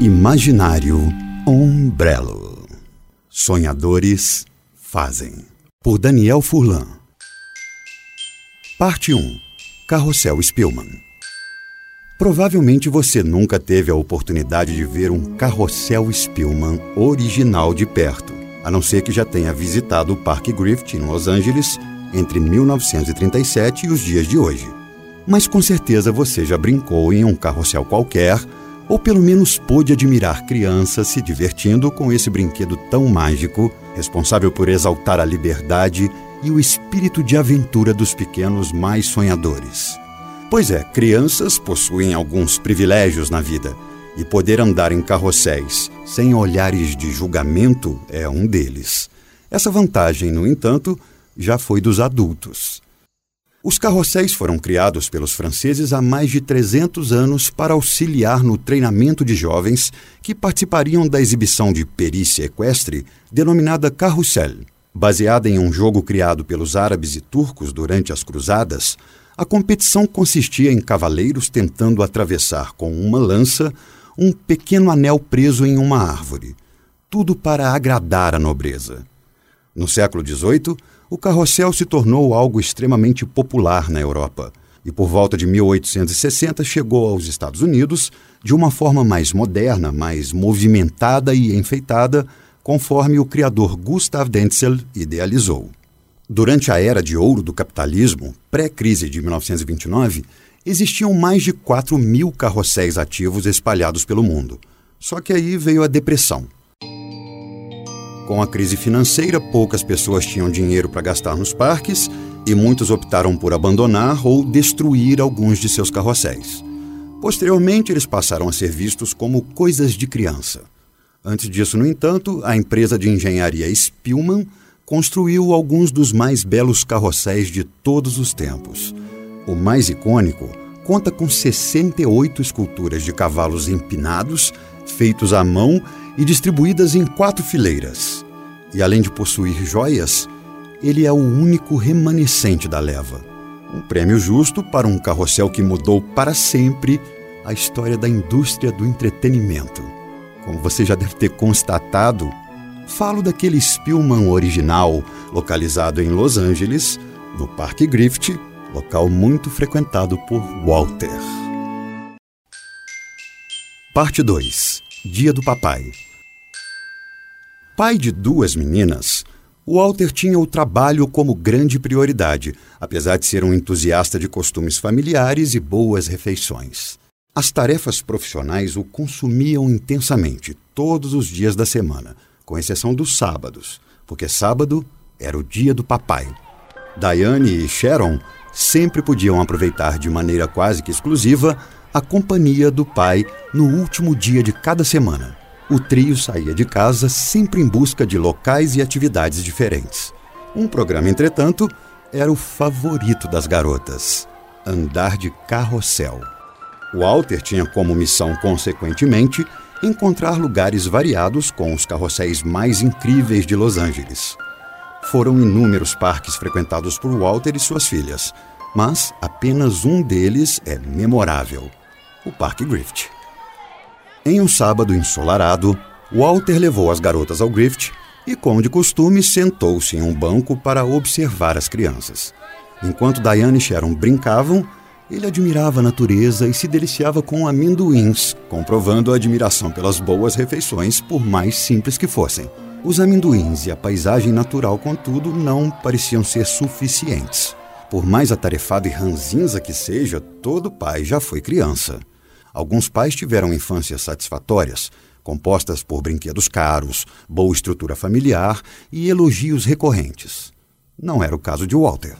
Imaginário Umbrello. Sonhadores fazem. Por Daniel Furlan. Parte 1. Carrossel Spillman. Provavelmente você nunca teve a oportunidade de ver um carrossel Spillman original de perto, a não ser que já tenha visitado o Parque Griffith em Los Angeles entre 1937 e os dias de hoje. Mas com certeza você já brincou em um carrossel qualquer ou pelo menos pôde admirar crianças se divertindo com esse brinquedo tão mágico, responsável por exaltar a liberdade e o espírito de aventura dos pequenos mais sonhadores. Pois é, crianças possuem alguns privilégios na vida, e poder andar em carrosséis sem olhares de julgamento é um deles. Essa vantagem, no entanto, já foi dos adultos. Os carrosséis foram criados pelos franceses há mais de 300 anos para auxiliar no treinamento de jovens que participariam da exibição de perícia equestre denominada Carrousel. Baseada em um jogo criado pelos árabes e turcos durante as cruzadas, a competição consistia em cavaleiros tentando atravessar com uma lança um pequeno anel preso em uma árvore. Tudo para agradar a nobreza. No século XVIII, o carrossel se tornou algo extremamente popular na Europa e, por volta de 1860, chegou aos Estados Unidos de uma forma mais moderna, mais movimentada e enfeitada, conforme o criador Gustav Dentzel idealizou. Durante a era de ouro do capitalismo, pré-crise de 1929, existiam mais de 4 mil carrosséis ativos espalhados pelo mundo. Só que aí veio a depressão. Com a crise financeira, poucas pessoas tinham dinheiro para gastar nos parques e muitos optaram por abandonar ou destruir alguns de seus carrosséis. Posteriormente, eles passaram a ser vistos como coisas de criança. Antes disso, no entanto, a empresa de engenharia Spillman construiu alguns dos mais belos carrosséis de todos os tempos. O mais icônico conta com 68 esculturas de cavalos empinados, feitos à mão e distribuídas em quatro fileiras. E além de possuir joias, ele é o único remanescente da leva. Um prêmio justo para um carrossel que mudou para sempre a história da indústria do entretenimento. Como você já deve ter constatado, falo daquele Spillman original, localizado em Los Angeles, no Parque Griffith, local muito frequentado por Walter. Parte 2 Dia do Papai Pai de duas meninas, Walter tinha o trabalho como grande prioridade, apesar de ser um entusiasta de costumes familiares e boas refeições. As tarefas profissionais o consumiam intensamente todos os dias da semana, com exceção dos sábados, porque sábado era o dia do papai. Diane e Sharon sempre podiam aproveitar de maneira quase que exclusiva a companhia do pai no último dia de cada semana. O trio saía de casa sempre em busca de locais e atividades diferentes. Um programa, entretanto, era o favorito das garotas: andar de carrossel. Walter tinha como missão, consequentemente, encontrar lugares variados com os carrosséis mais incríveis de Los Angeles. Foram inúmeros parques frequentados por Walter e suas filhas, mas apenas um deles é memorável: o Parque Griffith. Em um sábado ensolarado, Walter levou as garotas ao Griffith e, como de costume, sentou-se em um banco para observar as crianças. Enquanto Diane e Sharon brincavam, ele admirava a natureza e se deliciava com amendoins, comprovando a admiração pelas boas refeições, por mais simples que fossem. Os amendoins e a paisagem natural, contudo, não pareciam ser suficientes. Por mais atarefado e ranzinza que seja, todo pai já foi criança. Alguns pais tiveram infâncias satisfatórias, compostas por brinquedos caros, boa estrutura familiar e elogios recorrentes. Não era o caso de Walter.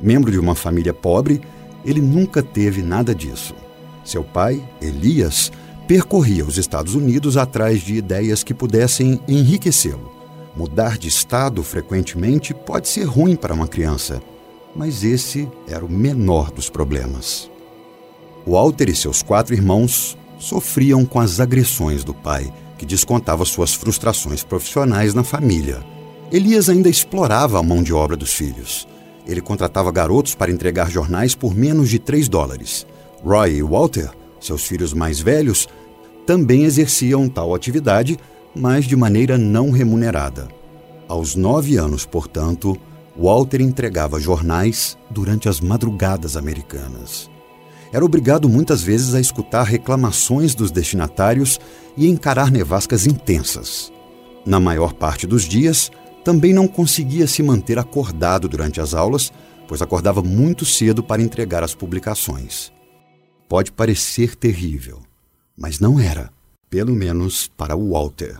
Membro de uma família pobre, ele nunca teve nada disso. Seu pai, Elias, percorria os Estados Unidos atrás de ideias que pudessem enriquecê-lo. Mudar de estado frequentemente pode ser ruim para uma criança, mas esse era o menor dos problemas. Walter e seus quatro irmãos sofriam com as agressões do pai, que descontava suas frustrações profissionais na família. Elias ainda explorava a mão de obra dos filhos. Ele contratava garotos para entregar jornais por menos de 3 dólares. Roy e Walter, seus filhos mais velhos, também exerciam tal atividade, mas de maneira não remunerada. Aos nove anos, portanto, Walter entregava jornais durante as madrugadas americanas. Era obrigado muitas vezes a escutar reclamações dos destinatários e encarar nevascas intensas. Na maior parte dos dias, também não conseguia se manter acordado durante as aulas, pois acordava muito cedo para entregar as publicações. Pode parecer terrível, mas não era, pelo menos para o Walter.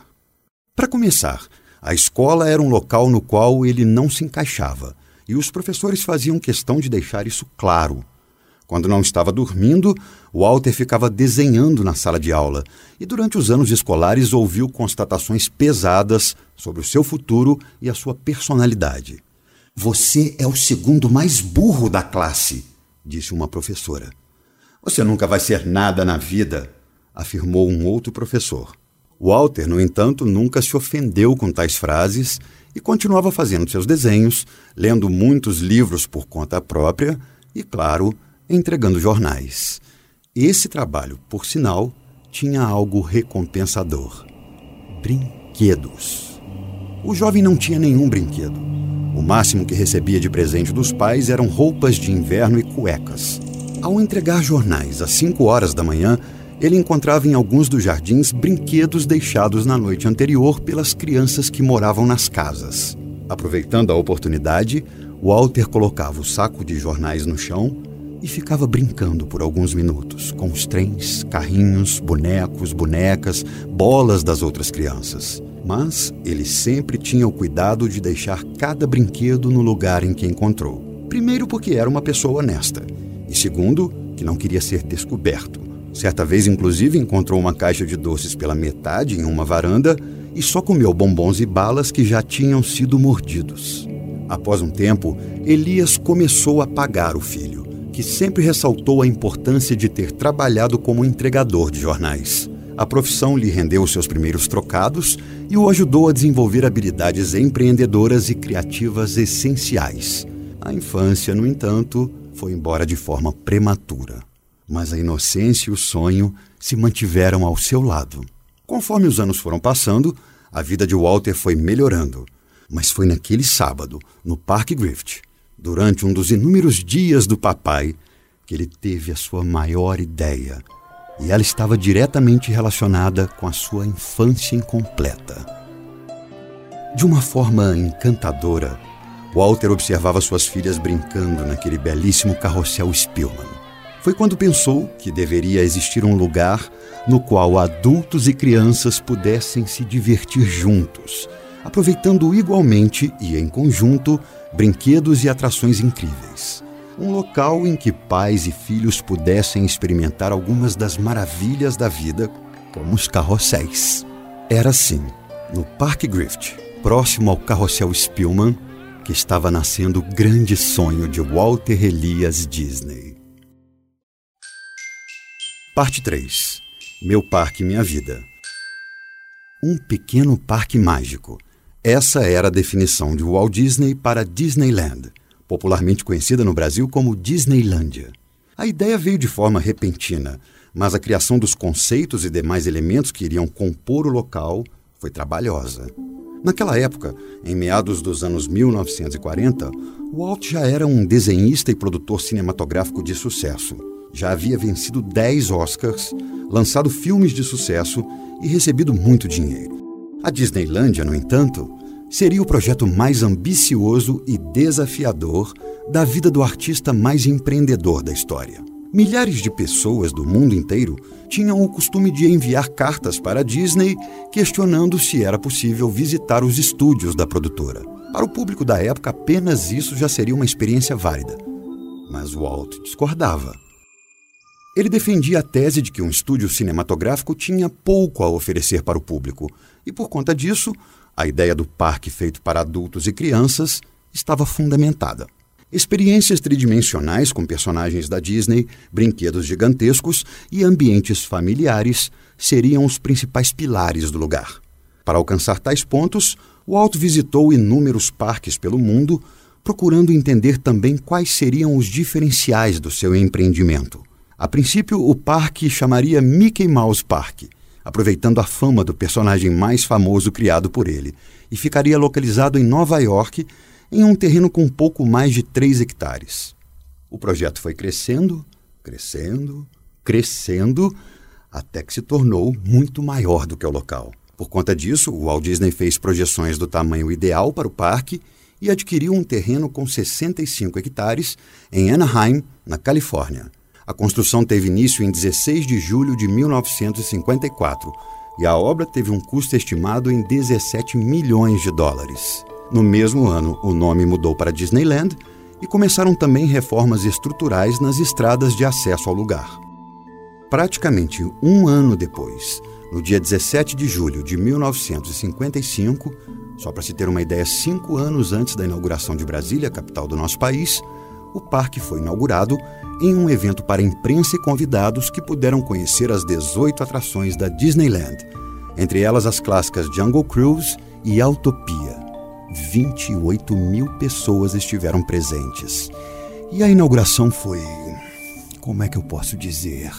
Para começar, a escola era um local no qual ele não se encaixava, e os professores faziam questão de deixar isso claro. Quando não estava dormindo, Walter ficava desenhando na sala de aula e, durante os anos escolares, ouviu constatações pesadas sobre o seu futuro e a sua personalidade. Você é o segundo mais burro da classe, disse uma professora. Você nunca vai ser nada na vida, afirmou um outro professor. Walter, no entanto, nunca se ofendeu com tais frases e continuava fazendo seus desenhos, lendo muitos livros por conta própria e, claro, entregando jornais. Esse trabalho, por sinal, tinha algo recompensador: brinquedos. O jovem não tinha nenhum brinquedo. O máximo que recebia de presente dos pais eram roupas de inverno e cuecas. Ao entregar jornais às 5 horas da manhã, ele encontrava em alguns dos jardins brinquedos deixados na noite anterior pelas crianças que moravam nas casas. Aproveitando a oportunidade, Walter colocava o saco de jornais no chão e ficava brincando por alguns minutos com os trens, carrinhos, bonecos, bonecas, bolas das outras crianças. Mas ele sempre tinha o cuidado de deixar cada brinquedo no lugar em que encontrou. Primeiro, porque era uma pessoa honesta, e segundo, que não queria ser descoberto. Certa vez, inclusive, encontrou uma caixa de doces pela metade em uma varanda e só comeu bombons e balas que já tinham sido mordidos. Após um tempo, Elias começou a pagar o filho que sempre ressaltou a importância de ter trabalhado como entregador de jornais. A profissão lhe rendeu seus primeiros trocados e o ajudou a desenvolver habilidades empreendedoras e criativas essenciais. A infância, no entanto, foi embora de forma prematura. Mas a inocência e o sonho se mantiveram ao seu lado. Conforme os anos foram passando, a vida de Walter foi melhorando. Mas foi naquele sábado, no Parque Griffith, durante um dos inúmeros dias do papai, que ele teve a sua maior ideia. E ela estava diretamente relacionada com a sua infância incompleta. De uma forma encantadora, Walter observava suas filhas brincando naquele belíssimo carrossel Spielmann. Foi quando pensou que deveria existir um lugar no qual adultos e crianças pudessem se divertir juntos, aproveitando igualmente e em conjunto brinquedos e atrações incríveis. Um local em que pais e filhos pudessem experimentar algumas das maravilhas da vida, como os carrosséis. Era assim, no Parque Griffith, próximo ao carrossel Spielman, que estava nascendo o grande sonho de Walter Elias Disney. Parte 3 Meu Parque Minha Vida Um pequeno parque mágico essa era a definição de Walt Disney para Disneyland, popularmente conhecida no Brasil como Disneylândia. A ideia veio de forma repentina, mas a criação dos conceitos e demais elementos que iriam compor o local foi trabalhosa. Naquela época, em meados dos anos 1940, Walt já era um desenhista e produtor cinematográfico de sucesso. Já havia vencido 10 Oscars, lançado filmes de sucesso e recebido muito dinheiro. A Disneylândia, no entanto, seria o projeto mais ambicioso e desafiador da vida do artista mais empreendedor da história. Milhares de pessoas do mundo inteiro tinham o costume de enviar cartas para a Disney questionando se era possível visitar os estúdios da produtora. Para o público da época, apenas isso já seria uma experiência válida. Mas Walt discordava. Ele defendia a tese de que um estúdio cinematográfico tinha pouco a oferecer para o público, e por conta disso, a ideia do parque feito para adultos e crianças estava fundamentada. Experiências tridimensionais com personagens da Disney, brinquedos gigantescos e ambientes familiares seriam os principais pilares do lugar. Para alcançar tais pontos, Walt visitou inúmeros parques pelo mundo, procurando entender também quais seriam os diferenciais do seu empreendimento. A princípio, o parque chamaria Mickey Mouse Park, aproveitando a fama do personagem mais famoso criado por ele, e ficaria localizado em Nova York, em um terreno com pouco mais de 3 hectares. O projeto foi crescendo, crescendo, crescendo, até que se tornou muito maior do que o local. Por conta disso, o Walt Disney fez projeções do tamanho ideal para o parque e adquiriu um terreno com 65 hectares em Anaheim, na Califórnia. A construção teve início em 16 de julho de 1954 e a obra teve um custo estimado em 17 milhões de dólares. No mesmo ano, o nome mudou para Disneyland e começaram também reformas estruturais nas estradas de acesso ao lugar. Praticamente um ano depois, no dia 17 de julho de 1955, só para se ter uma ideia, cinco anos antes da inauguração de Brasília, capital do nosso país, o parque foi inaugurado em um evento para imprensa e convidados que puderam conhecer as 18 atrações da Disneyland, entre elas as clássicas Jungle Cruise e Autopia. 28 mil pessoas estiveram presentes. E a inauguração foi. Como é que eu posso dizer?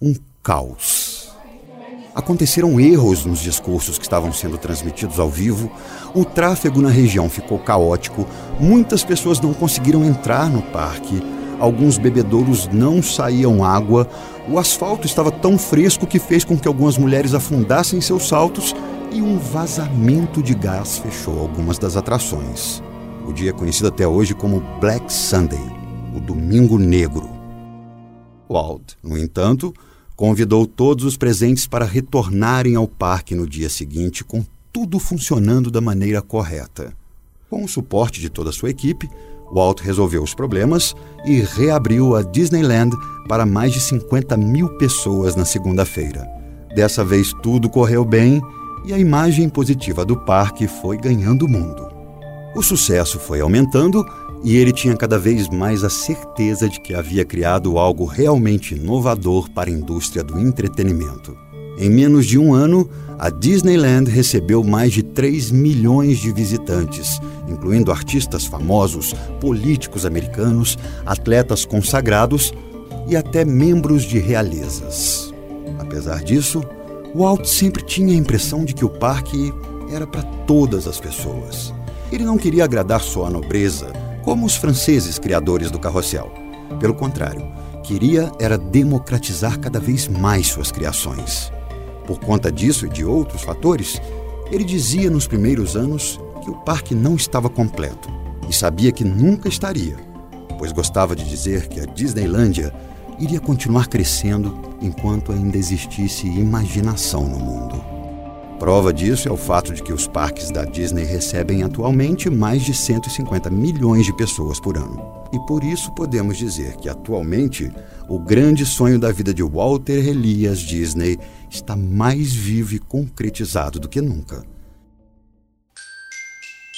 Um caos. Aconteceram erros nos discursos que estavam sendo transmitidos ao vivo, o tráfego na região ficou caótico, muitas pessoas não conseguiram entrar no parque, alguns bebedouros não saíam água, o asfalto estava tão fresco que fez com que algumas mulheres afundassem seus saltos e um vazamento de gás fechou algumas das atrações. O dia é conhecido até hoje como Black Sunday, o Domingo Negro. Walt, no entanto, convidou todos os presentes para retornarem ao parque no dia seguinte com tudo funcionando da maneira correta. Com o suporte de toda a sua equipe, Walt resolveu os problemas e reabriu a Disneyland para mais de 50 mil pessoas na segunda-feira. Dessa vez tudo correu bem e a imagem positiva do parque foi ganhando o mundo. O sucesso foi aumentando e ele tinha cada vez mais a certeza de que havia criado algo realmente inovador para a indústria do entretenimento. Em menos de um ano, a Disneyland recebeu mais de 3 milhões de visitantes, incluindo artistas famosos, políticos americanos, atletas consagrados e até membros de realezas. Apesar disso, Walt sempre tinha a impressão de que o parque era para todas as pessoas. Ele não queria agradar só a nobreza, como os franceses criadores do carrossel. Pelo contrário, queria era democratizar cada vez mais suas criações. Por conta disso e de outros fatores, ele dizia nos primeiros anos que o parque não estava completo e sabia que nunca estaria, pois gostava de dizer que a Disneylândia iria continuar crescendo enquanto ainda existisse imaginação no mundo. Prova disso é o fato de que os parques da Disney recebem atualmente mais de 150 milhões de pessoas por ano. E por isso podemos dizer que atualmente o grande sonho da vida de Walter Elias Disney está mais vivo e concretizado do que nunca.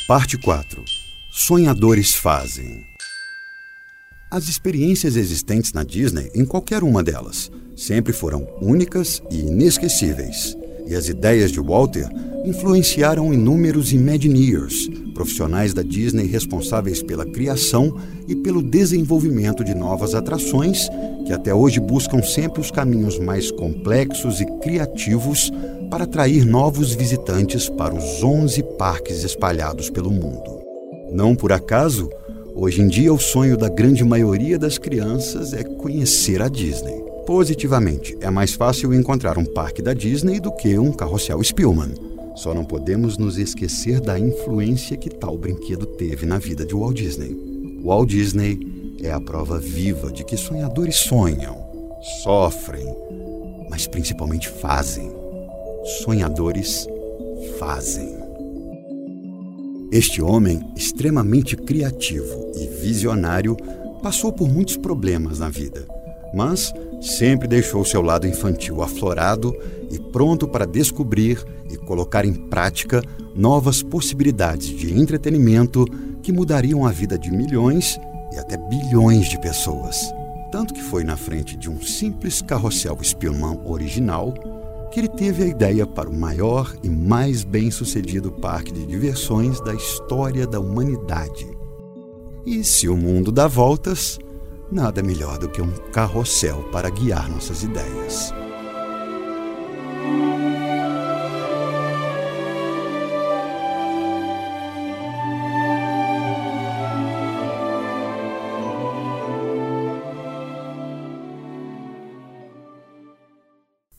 Parte 4 Sonhadores fazem. As experiências existentes na Disney, em qualquer uma delas, sempre foram únicas e inesquecíveis e as ideias de Walter influenciaram inúmeros Imagineers, profissionais da Disney responsáveis pela criação e pelo desenvolvimento de novas atrações que até hoje buscam sempre os caminhos mais complexos e criativos para atrair novos visitantes para os 11 parques espalhados pelo mundo. Não por acaso, hoje em dia o sonho da grande maioria das crianças é conhecer a Disney positivamente. É mais fácil encontrar um parque da Disney do que um carrossel Spielman. Só não podemos nos esquecer da influência que tal brinquedo teve na vida de Walt Disney. Walt Disney é a prova viva de que sonhadores sonham, sofrem, mas principalmente fazem. Sonhadores fazem. Este homem, extremamente criativo e visionário, passou por muitos problemas na vida, mas sempre deixou seu lado infantil aflorado e pronto para descobrir e colocar em prática novas possibilidades de entretenimento que mudariam a vida de milhões e até bilhões de pessoas. Tanto que foi na frente de um simples carrossel Spielman original que ele teve a ideia para o maior e mais bem-sucedido parque de diversões da história da humanidade. E se o mundo dá voltas, nada melhor do que um carrossel para guiar nossas ideias.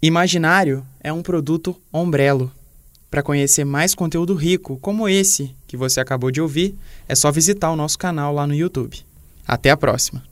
Imaginário é um produto ombrelo. Para conhecer mais conteúdo rico como esse que você acabou de ouvir, é só visitar o nosso canal lá no YouTube. Até a próxima!